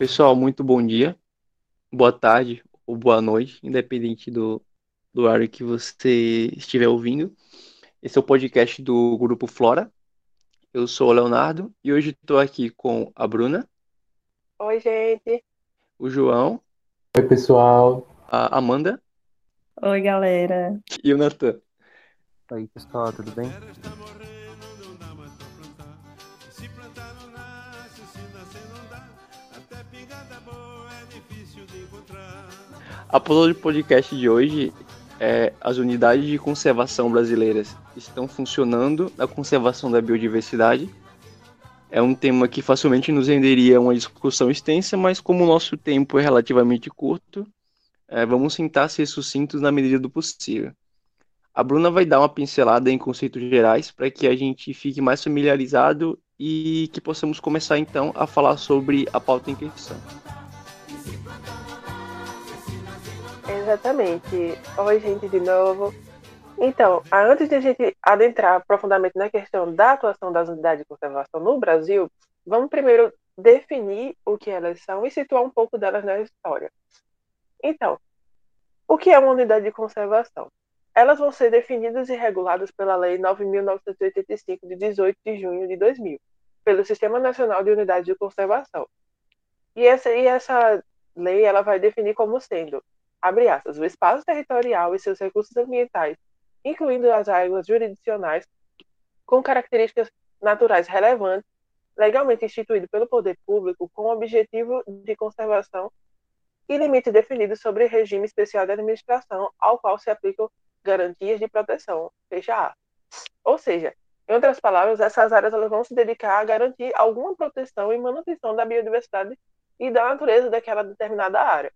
Pessoal, muito bom dia, boa tarde ou boa noite, independente do, do horário que você estiver ouvindo. Esse é o podcast do Grupo Flora. Eu sou o Leonardo e hoje estou aqui com a Bruna. Oi, gente. O João. Oi, pessoal. A Amanda. Oi, galera. E o Natan. Oi, pessoal, tudo bem? A pauta do podcast de hoje é as unidades de conservação brasileiras estão funcionando na conservação da biodiversidade. É um tema que facilmente nos renderia uma discussão extensa, mas como o nosso tempo é relativamente curto, é, vamos tentar ser sucintos na medida do possível. A Bruna vai dar uma pincelada em conceitos gerais para que a gente fique mais familiarizado e que possamos começar então a falar sobre a pauta em questão. Exatamente. Oi, gente, de novo. Então, antes de a gente adentrar profundamente na questão da atuação das unidades de conservação no Brasil, vamos primeiro definir o que elas são e situar um pouco delas na história. Então, o que é uma unidade de conservação? Elas vão ser definidas e reguladas pela Lei 9.985, de 18 de junho de 2000, pelo Sistema Nacional de Unidades de Conservação. E essa, e essa lei ela vai definir como sendo abre aspas, o espaço territorial e seus recursos ambientais, incluindo as áreas jurisdicionais, com características naturais relevantes, legalmente instituído pelo poder público com o objetivo de conservação e limites definidos sobre regime especial de administração ao qual se aplicam garantias de proteção, fecha A. Ou seja, em outras palavras, essas áreas elas vão se dedicar a garantir alguma proteção e manutenção da biodiversidade e da natureza daquela determinada área.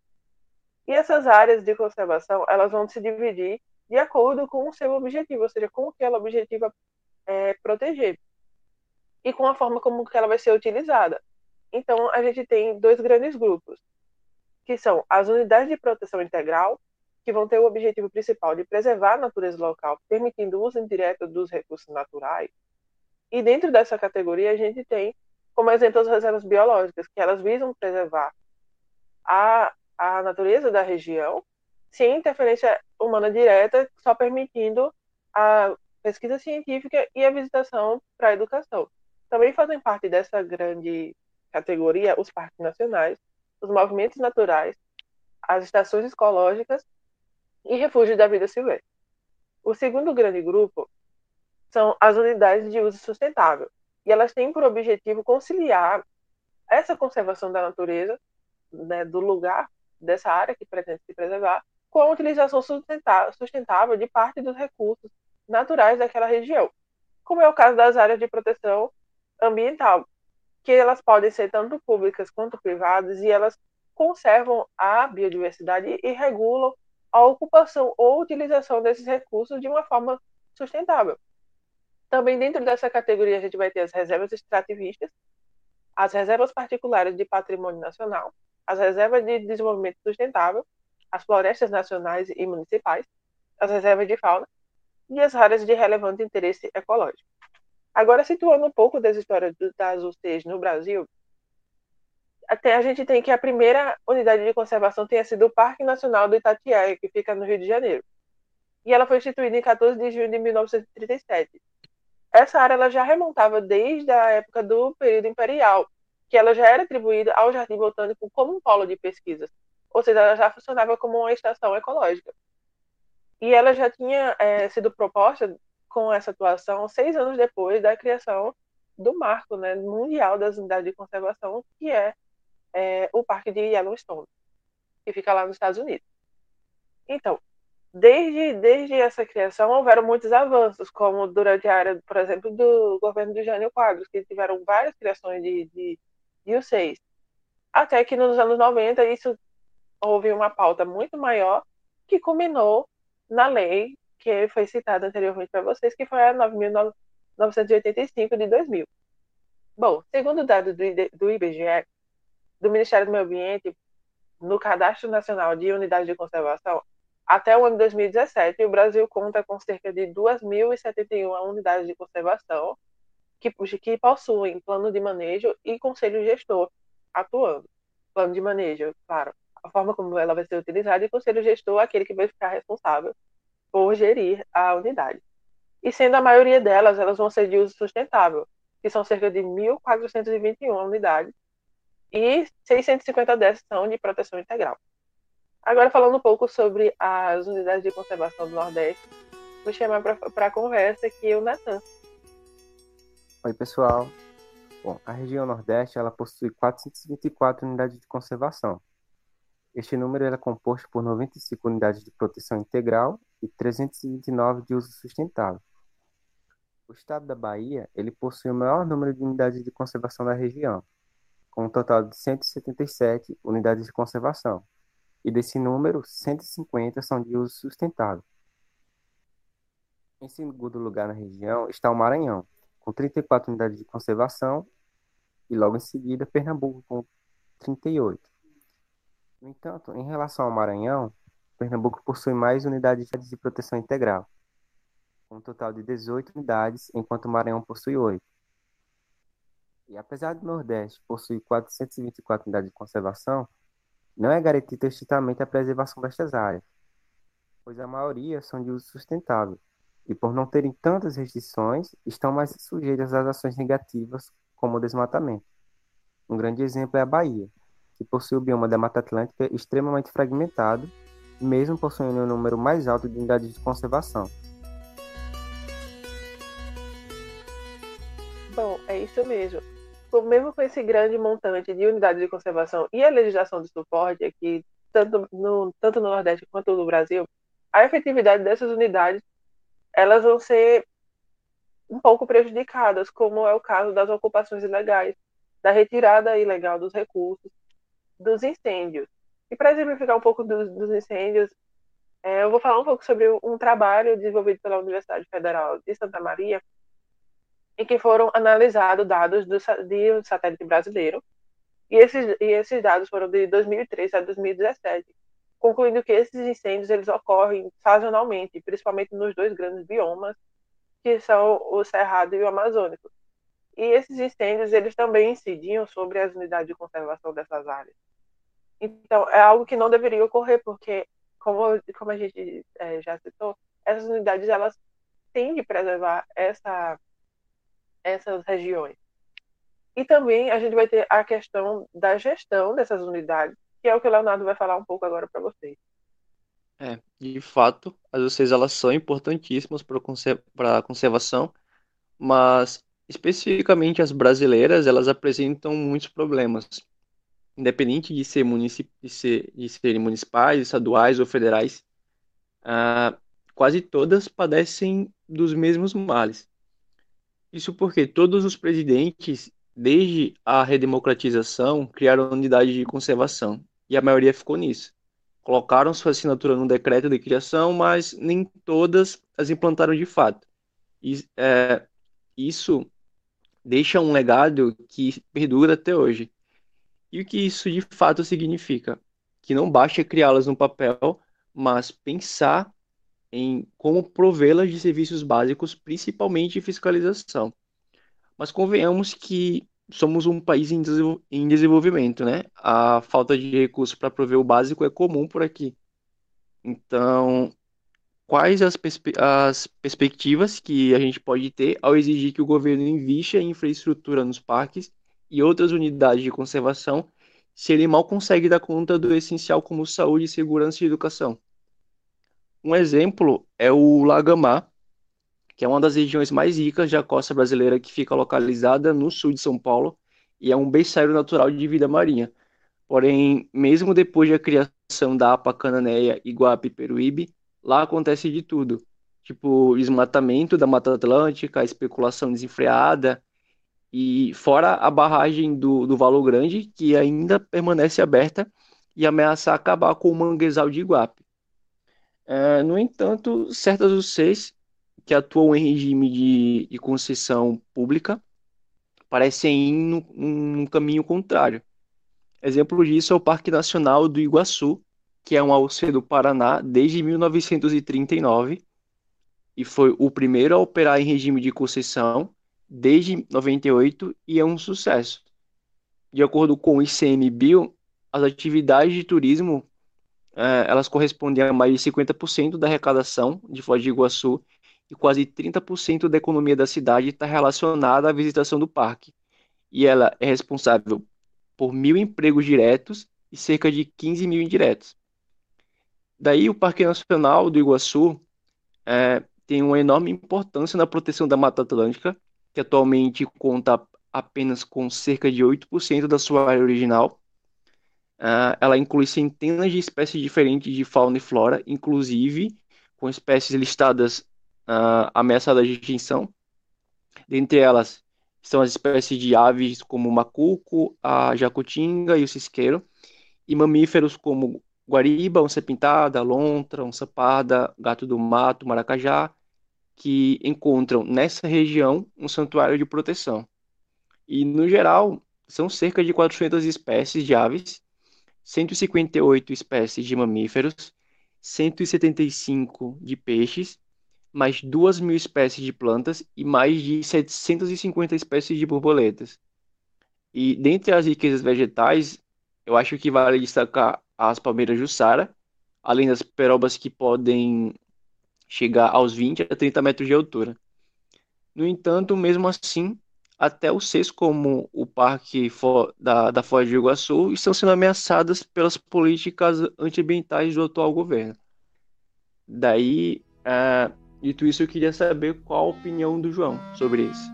E essas áreas de conservação, elas vão se dividir de acordo com o seu objetivo, ou seja, com o que ela objetiva é, proteger e com a forma como ela vai ser utilizada. Então, a gente tem dois grandes grupos, que são as unidades de proteção integral, que vão ter o objetivo principal de preservar a natureza local, permitindo o uso indireto dos recursos naturais. E dentro dessa categoria, a gente tem como exemplo as reservas biológicas, que elas visam preservar a, a natureza da região, sem interferência humana direta, só permitindo a pesquisa científica e a visitação para a educação. Também fazem parte dessa grande categoria os parques nacionais, os movimentos naturais, as estações ecológicas e refúgios da vida silvestre. O segundo grande grupo são as unidades de uso sustentável, e elas têm por objetivo conciliar essa conservação da natureza, né, do lugar dessa área que pretende se preservar, com a utilização sustentável de parte dos recursos naturais daquela região, como é o caso das áreas de proteção ambiental, que elas podem ser tanto públicas quanto privadas e elas conservam a biodiversidade e regulam a ocupação ou utilização desses recursos de uma forma sustentável. Também dentro dessa categoria a gente vai ter as reservas extrativistas, as reservas particulares de patrimônio nacional, as reservas de desenvolvimento sustentável, as florestas nacionais e municipais, as reservas de fauna e as áreas de relevante interesse ecológico. Agora, situando um pouco das histórias das UCs no Brasil, até a gente tem que a primeira unidade de conservação tenha sido o Parque Nacional do Itatiaia, que fica no Rio de Janeiro. E ela foi instituída em 14 de junho de 1937. Essa área ela já remontava desde a época do período imperial, que ela já era atribuída ao Jardim Botânico como um polo de pesquisas, ou seja, ela já funcionava como uma estação ecológica. E ela já tinha é, sido proposta com essa atuação seis anos depois da criação do marco né, mundial das unidades de conservação, que é, é o Parque de Yellowstone, que fica lá nos Estados Unidos. Então, desde, desde essa criação houveram muitos avanços, como durante a área, por exemplo, do governo do Jânio Quadros, que tiveram várias criações de, de e o 6. Até que nos anos 90 isso houve uma pauta muito maior que culminou na lei que foi citada anteriormente para vocês, que foi a 9.985 de 2000. Bom, segundo dados do IBGE, do Ministério do Meio Ambiente, no Cadastro Nacional de Unidades de Conservação, até o ano de 2017, o Brasil conta com cerca de 2.071 unidades de conservação, que, que possuem plano de manejo e conselho gestor atuando. plano de manejo, claro, a forma como ela vai ser utilizada, e conselho gestor aquele que vai ficar responsável por gerir a unidade. E sendo a maioria delas, elas vão ser de uso sustentável, que são cerca de 1.421 unidades, e 650 dessas são de proteção integral. Agora, falando um pouco sobre as unidades de conservação do Nordeste, vou chamar para a conversa aqui o Natan. Oi, pessoal. Bom, a região Nordeste ela possui 424 unidades de conservação. Este número é composto por 95 unidades de proteção integral e 329 de uso sustentável. O estado da Bahia ele possui o maior número de unidades de conservação da região, com um total de 177 unidades de conservação, e desse número, 150 são de uso sustentável. Em segundo lugar na região está o Maranhão, com 34 unidades de conservação, e logo em seguida Pernambuco, com 38. No entanto, em relação ao Maranhão, Pernambuco possui mais unidades de proteção integral, com um total de 18 unidades, enquanto o Maranhão possui 8. E apesar do Nordeste possuir 424 unidades de conservação, não é garantida estritamente a preservação destas áreas, pois a maioria são de uso sustentável e, por não terem tantas restrições, estão mais sujeitas às ações negativas, como o desmatamento. Um grande exemplo é a Bahia, que possui o bioma da Mata Atlântica extremamente fragmentado, mesmo possuindo um número mais alto de unidades de conservação. Bom, é isso mesmo mesmo com esse grande montante de unidades de conservação e a legislação de suporte aqui, tanto no, tanto no Nordeste quanto no Brasil, a efetividade dessas unidades elas vão ser um pouco prejudicadas, como é o caso das ocupações ilegais, da retirada ilegal dos recursos, dos incêndios. E para exemplificar um pouco dos, dos incêndios, é, eu vou falar um pouco sobre um trabalho desenvolvido pela Universidade Federal de Santa Maria, em que foram analisados dados do, de um satélite brasileiro, e esses, e esses dados foram de 2003 a 2017, concluindo que esses incêndios eles ocorrem sazonalmente, principalmente nos dois grandes biomas, que são o Cerrado e o Amazônico. E esses incêndios eles também incidiam sobre as unidades de conservação dessas áreas. Então, é algo que não deveria ocorrer, porque, como, como a gente é, já citou, essas unidades elas têm de preservar essa essas regiões. E também a gente vai ter a questão da gestão dessas unidades, que é o que o Leonardo vai falar um pouco agora para vocês. É, de fato, as UCs elas são importantíssimas para a conservação, mas especificamente as brasileiras, elas apresentam muitos problemas. Independente de, ser de, ser... de serem municipais, estaduais ou federais, ah, quase todas padecem dos mesmos males. Isso porque todos os presidentes, desde a redemocratização, criaram unidade de conservação, e a maioria ficou nisso. Colocaram sua assinatura no decreto de criação, mas nem todas as implantaram de fato. E, é, isso deixa um legado que perdura até hoje. E o que isso de fato significa? Que não basta criá-las no papel, mas pensar em como provê-las de serviços básicos, principalmente fiscalização. Mas convenhamos que somos um país em, em desenvolvimento, né? A falta de recursos para prover o básico é comum por aqui. Então, quais as, perspe as perspectivas que a gente pode ter ao exigir que o governo invista em infraestrutura nos parques e outras unidades de conservação se ele mal consegue dar conta do essencial como saúde, segurança e educação? Um exemplo é o Lagamar, que é uma das regiões mais ricas da costa brasileira, que fica localizada no sul de São Paulo e é um berçário natural de vida marinha. Porém, mesmo depois da criação da APA Cananéia, Iguape e Peruíbe, lá acontece de tudo. Tipo, desmatamento da Mata Atlântica, especulação desenfreada, e fora a barragem do, do Valo Grande, que ainda permanece aberta e ameaça acabar com o manguezal de Iguape. É, no entanto, certas UCs que atuam em regime de, de concessão pública parecem ir num, num caminho contrário. Exemplo disso é o Parque Nacional do Iguaçu, que é uma UC do Paraná desde 1939 e foi o primeiro a operar em regime de concessão desde 98 e é um sucesso. De acordo com o ICMBio, as atividades de turismo é, elas correspondem a mais de 50% da arrecadação de Foz do Iguaçu e quase 30% da economia da cidade está relacionada à visitação do parque. E ela é responsável por mil empregos diretos e cerca de 15 mil indiretos. Daí, o Parque Nacional do Iguaçu é, tem uma enorme importância na proteção da Mata Atlântica, que atualmente conta apenas com cerca de 8% da sua área original. Uh, ela inclui centenas de espécies diferentes de fauna e flora, inclusive com espécies listadas uh, ameaçadas de extinção. Dentre elas estão as espécies de aves como o macuco, a jacutinga e o cisqueiro, e mamíferos como guariba, onça pintada, lontra, onça parda, gato do mato, maracajá, que encontram nessa região um santuário de proteção. E, no geral, são cerca de 400 espécies de aves, 158 espécies de mamíferos, 175 de peixes, mais 2 mil espécies de plantas e mais de 750 espécies de borboletas. E dentre as riquezas vegetais, eu acho que vale destacar as palmeiras Jussara, além das perobas que podem chegar aos 20 a 30 metros de altura. No entanto, mesmo assim, até os seis, como o Parque da, da Foz do Iguaçu, estão sendo ameaçadas pelas políticas antiambientais do atual governo. Daí, é, dito isso, eu queria saber qual a opinião do João sobre isso.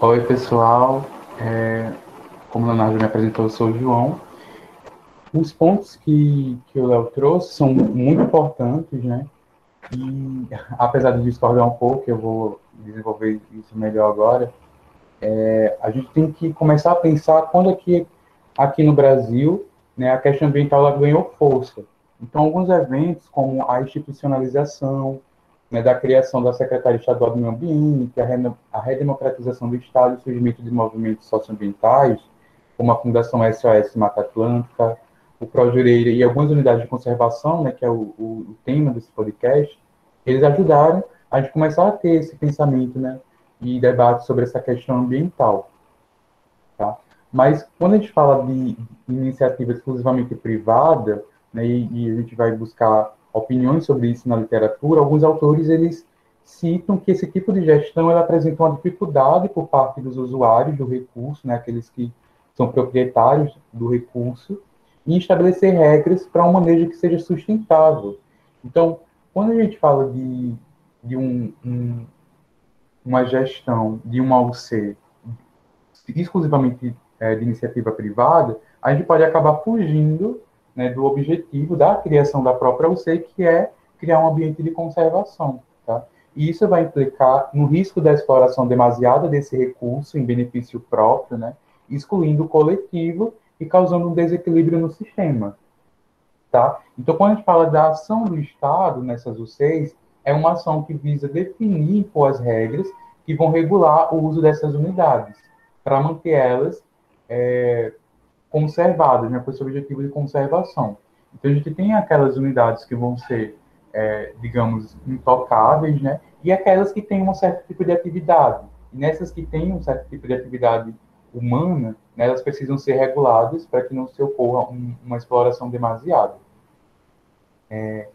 Oi, pessoal. É, como o Leonardo me apresentou, eu sou o João. Os pontos que, que o Léo trouxe são muito importantes, né? E, apesar de discordar um pouco, eu vou desenvolver isso melhor agora, é, a gente tem que começar a pensar quando aqui, aqui no Brasil né, a questão ambiental ela ganhou força. Então, alguns eventos, como a institucionalização né, da criação da Secretaria Estadual do Meio Ambiente, a, re, a redemocratização do Estado e o surgimento de movimentos socioambientais, como a Fundação SOS Mata Atlântica, o Projureira e algumas unidades de conservação, né, que é o, o, o, tema desse podcast, eles ajudaram a gente começar a ter esse pensamento, né, e debate sobre essa questão ambiental? Mas quando a gente fala de iniciativa exclusivamente privada, né, e, e a gente vai buscar opiniões sobre isso na literatura, alguns autores eles citam que esse tipo de gestão ela apresenta uma dificuldade por parte dos usuários do recurso, né, aqueles que são proprietários do recurso, e estabelecer regras para um manejo que seja sustentável. Então, quando a gente fala de, de um, um, uma gestão de uma UC exclusivamente é, de iniciativa privada, a gente pode acabar fugindo né, do objetivo da criação da própria UC, que é criar um ambiente de conservação. Tá? E isso vai implicar no risco da exploração demasiada desse recurso em benefício próprio, né, excluindo o coletivo e causando um desequilíbrio no sistema. Tá? Então, quando a gente fala da ação do Estado nessas UCs, é uma ação que visa definir as regras que vão regular o uso dessas unidades, para manter elas é, conservadas, né, com esse objetivo de conservação. Então, a gente tem aquelas unidades que vão ser, é, digamos, intocáveis, né, e aquelas que têm um certo tipo de atividade. E nessas que têm um certo tipo de atividade humana, né, elas precisam ser reguladas para que não se ocorra um, uma exploração demasiada. É,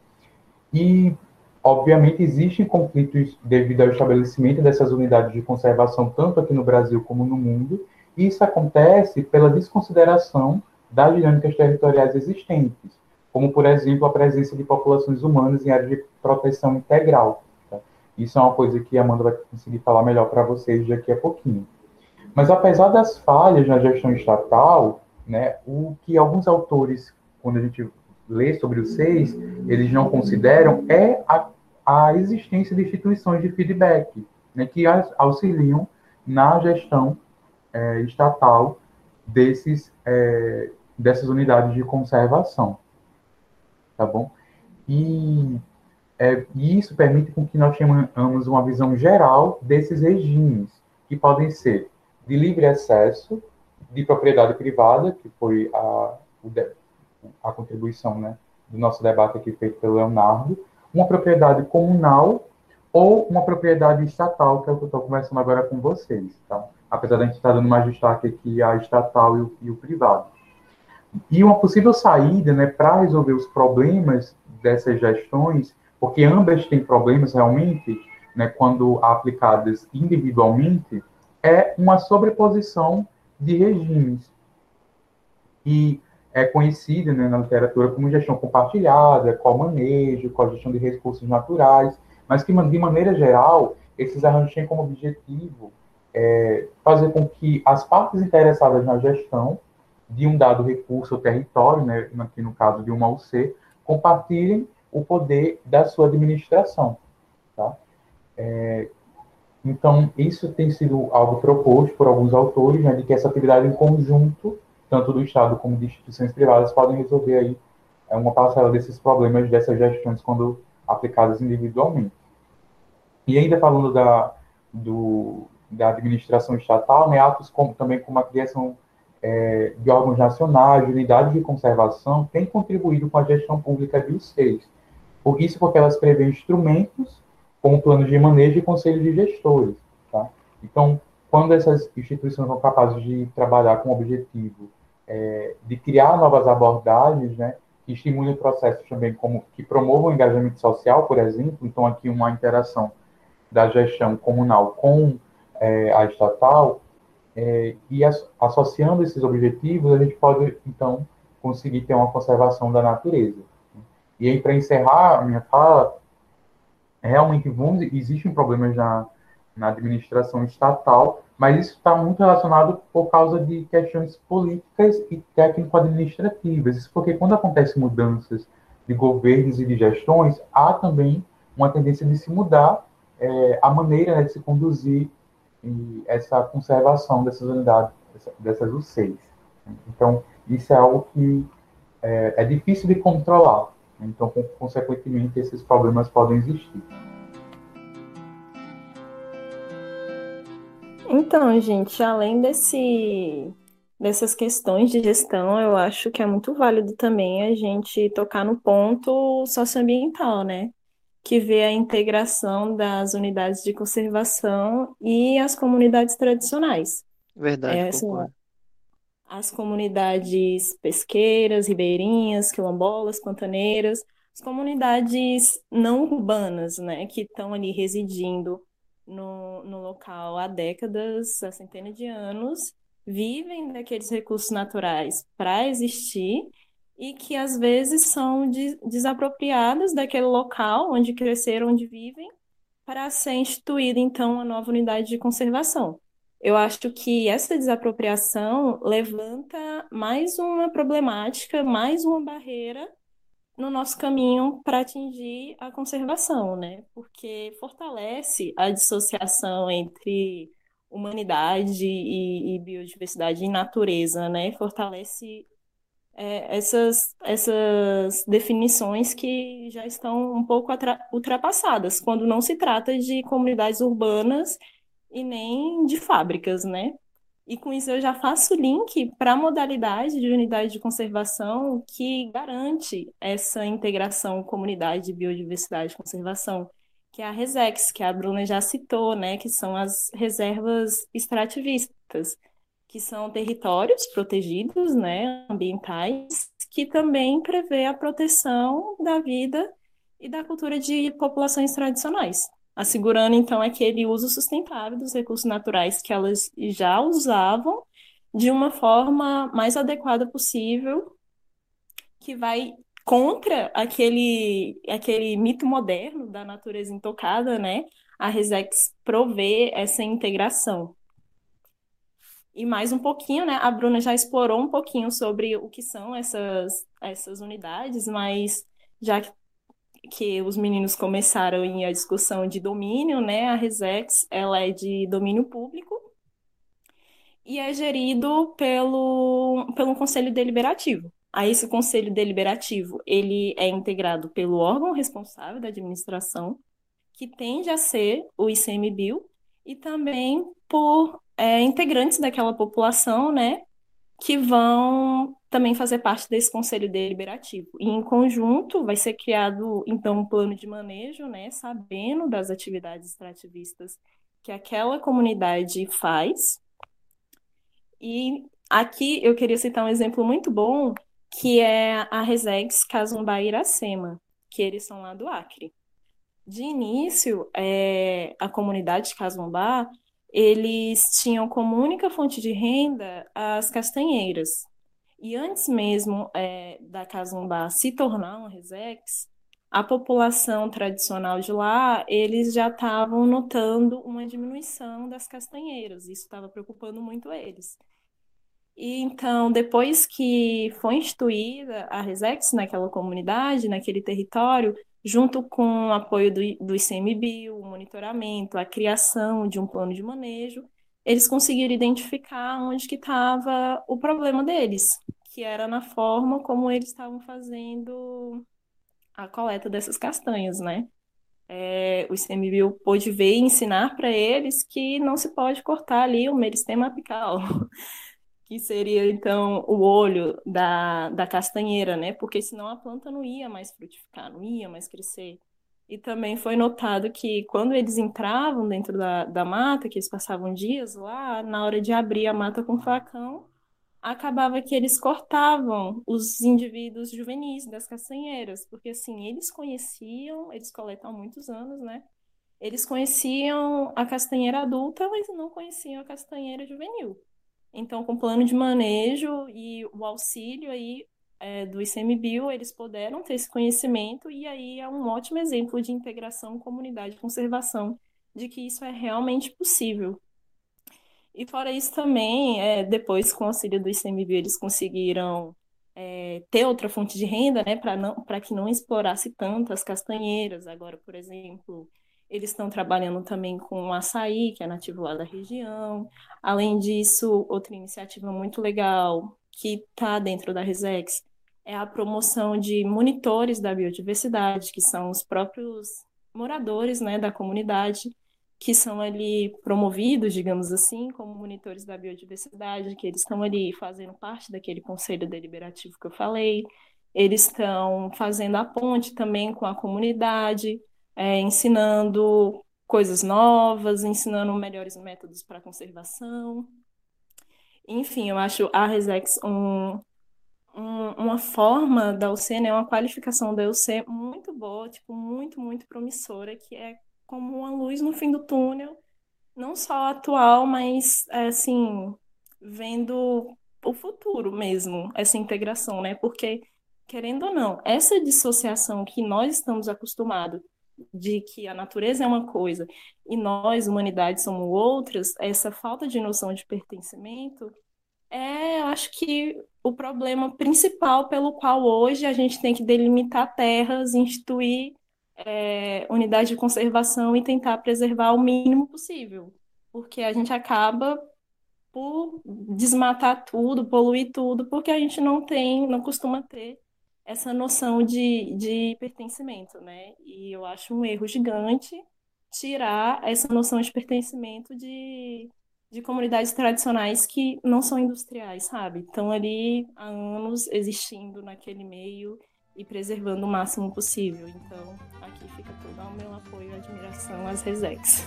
e, obviamente, existem conflitos devido ao estabelecimento dessas unidades de conservação, tanto aqui no Brasil como no mundo, isso acontece pela desconsideração das dinâmicas territoriais existentes, como, por exemplo, a presença de populações humanas em áreas de proteção integral. Tá? Isso é uma coisa que a Amanda vai conseguir falar melhor para vocês daqui a pouquinho. Mas apesar das falhas na gestão estatal, né, o que alguns autores, quando a gente lê sobre os seis, eles não consideram é a, a existência de instituições de feedback, né, que auxiliam na gestão é, estatal desses, é, dessas unidades de conservação. Tá bom? E, é, e isso permite com que nós tenhamos uma visão geral desses regimes, que podem ser de livre acesso, de propriedade privada, que foi a, a contribuição né, do nosso debate aqui feito pelo Leonardo, uma propriedade comunal ou uma propriedade estatal, que é o que eu estou conversando agora com vocês. Tá? Apesar da gente estar dando mais destaque aqui à estatal e o, e o privado. E uma possível saída né, para resolver os problemas dessas gestões, porque ambas têm problemas realmente, né, quando aplicadas individualmente, é uma sobreposição de regimes. E é conhecida né, na literatura como gestão compartilhada, co-manejo, co-gestão de recursos naturais, mas que, de maneira geral, esses arranjos têm como objetivo é, fazer com que as partes interessadas na gestão de um dado recurso ou território, né, aqui no caso de uma UC, compartilhem o poder da sua administração. Tá? É, então, isso tem sido algo proposto por alguns autores, né, de que essa atividade em conjunto, tanto do Estado como de instituições privadas, podem resolver aí é, uma parcela desses problemas, dessas gestões, quando aplicadas individualmente. E ainda falando da, do, da administração estatal, né, atos como, também como a criação é, de órgãos nacionais, de unidades de conservação, têm contribuído com a gestão pública de vocês. Por isso, porque elas prevêem instrumentos como planos de manejo e conselhos de gestores. Tá? Então, quando essas instituições são capazes de trabalhar com o objetivo é, de criar novas abordagens, né, que estimulem processos também como que promovam o engajamento social, por exemplo, então aqui uma interação da gestão comunal com é, a estatal, é, e as, associando esses objetivos, a gente pode, então, conseguir ter uma conservação da natureza. E aí, para encerrar a minha fala, realmente vamos, existem problemas na, na administração estatal, mas isso está muito relacionado por causa de questões políticas e técnico-administrativas. Isso porque quando acontecem mudanças de governos e de gestões, há também uma tendência de se mudar é, a maneira né, de se conduzir essa conservação dessas unidades, dessas UCs. Então, isso é algo que é, é difícil de controlar. Então, consequentemente, esses problemas podem existir. Então, gente, além desse, dessas questões de gestão, eu acho que é muito válido também a gente tocar no ponto socioambiental, né? Que vê a integração das unidades de conservação e as comunidades tradicionais. Verdade, é, as comunidades pesqueiras, ribeirinhas, quilombolas, pantaneiras, as comunidades não urbanas, né, que estão ali residindo no, no local há décadas, há centenas de anos, vivem daqueles recursos naturais para existir e que às vezes são de, desapropriadas daquele local onde cresceram, onde vivem, para ser instituída então uma nova unidade de conservação. Eu acho que essa desapropriação levanta mais uma problemática, mais uma barreira no nosso caminho para atingir a conservação, né? Porque fortalece a dissociação entre humanidade e, e biodiversidade e natureza, né? Fortalece é, essas, essas definições que já estão um pouco ultrapassadas, quando não se trata de comunidades urbanas e nem de fábricas, né? E com isso eu já faço link para a modalidade de unidade de conservação que garante essa integração comunidade, biodiversidade e conservação, que é a RESEX, que a Bruna já citou, né? Que são as reservas extrativistas que são territórios protegidos, né, ambientais, que também prevê a proteção da vida e da cultura de populações tradicionais, assegurando então aquele uso sustentável dos recursos naturais que elas já usavam de uma forma mais adequada possível, que vai contra aquele aquele mito moderno da natureza intocada, né? A Resex provê essa integração e mais um pouquinho, né? A Bruna já explorou um pouquinho sobre o que são essas, essas unidades, mas já que, que os meninos começaram em a discussão de domínio, né? A Resex, ela é de domínio público e é gerido pelo, pelo Conselho Deliberativo. Aí esse Conselho Deliberativo, ele é integrado pelo órgão responsável da administração, que tende a ser o ICMBio, e também por é, integrantes daquela população, né, que vão também fazer parte desse conselho deliberativo. E em conjunto vai ser criado então um plano de manejo, né, sabendo das atividades extrativistas que aquela comunidade faz E aqui eu queria citar um exemplo muito bom, que é a Resex Casumba Iracema, que eles são lá do Acre. De início, é, a comunidade de Casumba, eles tinham como única fonte de renda as castanheiras. E antes mesmo é, da Casumba se tornar uma Resex, a população tradicional de lá, eles já estavam notando uma diminuição das castanheiras. Isso estava preocupando muito eles. E então, depois que foi instituída a Resex naquela comunidade, naquele território, junto com o apoio do, do ICMBio, o monitoramento, a criação de um plano de manejo, eles conseguiram identificar onde que estava o problema deles, que era na forma como eles estavam fazendo a coleta dessas castanhas, né? É, o ICMBio pôde ver e ensinar para eles que não se pode cortar ali o meristema apical, que seria então o olho da, da castanheira, né? Porque senão a planta não ia mais frutificar, não ia mais crescer. E também foi notado que quando eles entravam dentro da, da mata, que eles passavam dias lá, na hora de abrir a mata com facão, acabava que eles cortavam os indivíduos juvenis das castanheiras, porque assim, eles conheciam, eles coletam há muitos anos, né? Eles conheciam a castanheira adulta, mas não conheciam a castanheira juvenil. Então, com o plano de manejo e o auxílio aí é, do ICMBio, eles puderam ter esse conhecimento e aí é um ótimo exemplo de integração comunidade conservação, de que isso é realmente possível. E fora isso também, é, depois com o auxílio do ICMBio, eles conseguiram é, ter outra fonte de renda, né, para não para que não explorasse tanto as castanheiras. Agora, por exemplo, eles estão trabalhando também com o açaí, que é nativo lá da região. Além disso, outra iniciativa muito legal que está dentro da Resex é a promoção de monitores da biodiversidade, que são os próprios moradores né, da comunidade que são ali promovidos, digamos assim, como monitores da biodiversidade, que eles estão ali fazendo parte daquele conselho deliberativo que eu falei, eles estão fazendo a ponte também com a comunidade, é, ensinando coisas novas, ensinando melhores métodos para conservação. Enfim, eu acho a Resex um, um, uma forma da UC, né, uma qualificação da UC muito boa, tipo, muito, muito promissora, que é como uma luz no fim do túnel, não só atual, mas é, assim, vendo o futuro mesmo, essa integração, né? Porque, querendo ou não, essa dissociação que nós estamos acostumados de que a natureza é uma coisa e nós, humanidade, somos outras, essa falta de noção de pertencimento é, acho que, o problema principal pelo qual hoje a gente tem que delimitar terras, instituir é, unidade de conservação e tentar preservar o mínimo possível, porque a gente acaba por desmatar tudo, poluir tudo, porque a gente não tem, não costuma ter essa noção de, de pertencimento, né? E eu acho um erro gigante tirar essa noção de pertencimento de, de comunidades tradicionais que não são industriais, sabe? Estão ali há anos existindo naquele meio e preservando o máximo possível. Então, aqui fica todo o meu apoio e admiração às Resex.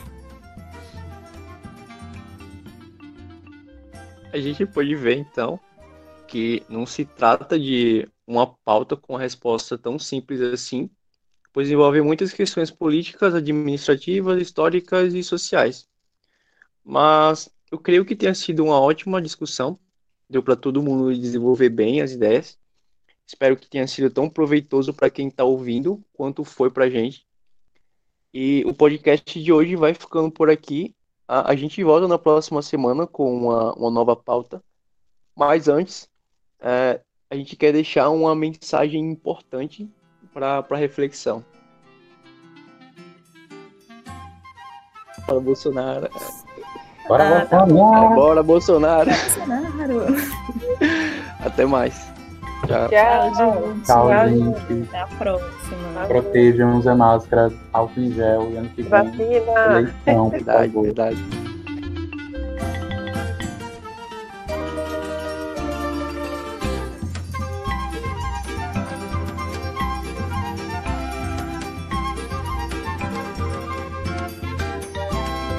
A gente pode ver, então, que não se trata de uma pauta com resposta tão simples assim, pois envolve muitas questões políticas, administrativas, históricas e sociais. Mas eu creio que tenha sido uma ótima discussão, deu para todo mundo desenvolver bem as ideias Espero que tenha sido tão proveitoso para quem está ouvindo quanto foi para a gente. E o podcast de hoje vai ficando por aqui. A, a gente volta na próxima semana com uma, uma nova pauta. Mas antes, é, a gente quer deixar uma mensagem importante para reflexão. Para Bolsonaro. Bora, Bolsonaro! Bora, Bolsonaro! Bolsonaro! Até mais. Tchau. Tchau, Tchau, gente. Até a próxima. Protejam, use a máscara, álcool em gel e ano que vem. Vacina. Eleição, por Verdade, favor. verdade.